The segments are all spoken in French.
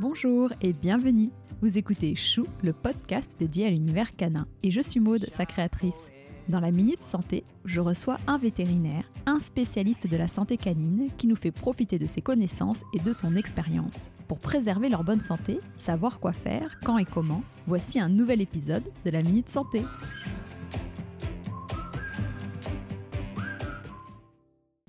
Bonjour et bienvenue. Vous écoutez Chou, le podcast dédié à l'univers canin. Et je suis Maude, sa créatrice. Dans la Minute Santé, je reçois un vétérinaire, un spécialiste de la santé canine qui nous fait profiter de ses connaissances et de son expérience. Pour préserver leur bonne santé, savoir quoi faire, quand et comment, voici un nouvel épisode de la Minute Santé.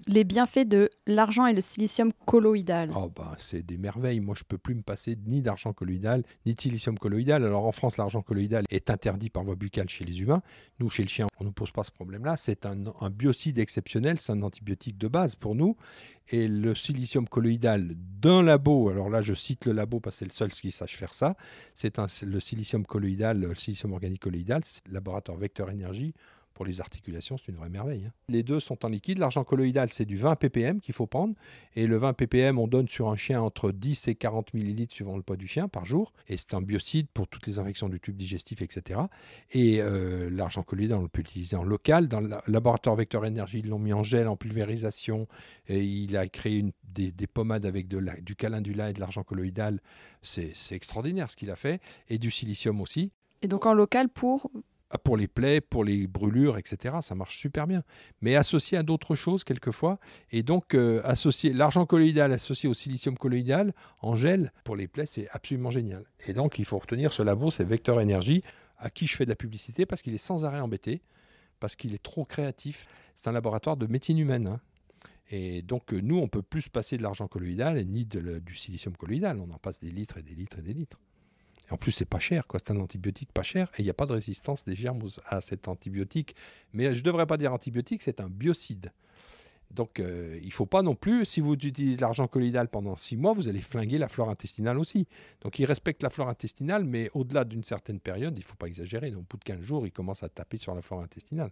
Les bienfaits de l'argent et le silicium colloïdal oh bah, C'est des merveilles. Moi, je peux plus me passer ni d'argent colloïdal, ni de silicium colloïdal. Alors en France, l'argent colloïdal est interdit par voie buccale chez les humains. Nous, chez le chien, on ne nous pose pas ce problème-là. C'est un, un, biocide exceptionnel, c'est un antibiotique de base pour nous. Et le silicium colloïdal d'un labo, alors là je cite le labo parce que c'est le seul qui sache faire ça, c'est le silicium colloïdal, le silicium organique colloïdal, c'est le laboratoire Vecteur Énergie pour les articulations, c'est une vraie merveille. Hein. Les deux sont en liquide. L'argent colloïdal, c'est du 20 ppm qu'il faut prendre. Et le 20 ppm, on donne sur un chien entre 10 et 40 millilitres suivant le poids du chien par jour. Et c'est un biocide pour toutes les infections du tube digestif, etc. Et euh, l'argent colloïdal, on peut l'utiliser en local. Dans le laboratoire Vecteur Énergie, ils l'ont mis en gel, en pulvérisation. Et il a créé une, des, pommades avec de la, du calendula et de l'argent colloïdal. C'est extraordinaire ce qu'il a fait. Et du silicium aussi. Et donc en local pour pour les plaies, pour les brûlures, etc. Ça marche super bien. Mais associé à d'autres choses quelquefois. Et donc, euh, l'argent colloïdal associé au silicium colloïdal en gel pour les plaies, c'est absolument génial. Et donc, il faut retenir ce labo, c'est Vecteur Énergie, à qui je fais de la publicité parce qu'il est sans arrêt embêté, parce qu'il est trop créatif. C'est un laboratoire de médecine humaine. Hein. Et donc, euh, nous, on peut plus passer de l'argent colloïdal ni du silicium colloïdal. On en passe des litres et des litres et des litres en plus, c'est pas cher. C'est un antibiotique pas cher et il n'y a pas de résistance des germes à cet antibiotique. Mais je ne devrais pas dire antibiotique, c'est un biocide. Donc, euh, il ne faut pas non plus, si vous utilisez l'argent colloïdal pendant six mois, vous allez flinguer la flore intestinale aussi. Donc, il respecte la flore intestinale, mais au-delà d'une certaine période, il ne faut pas exagérer. Donc, au bout de 15 jours, il commence à taper sur la flore intestinale.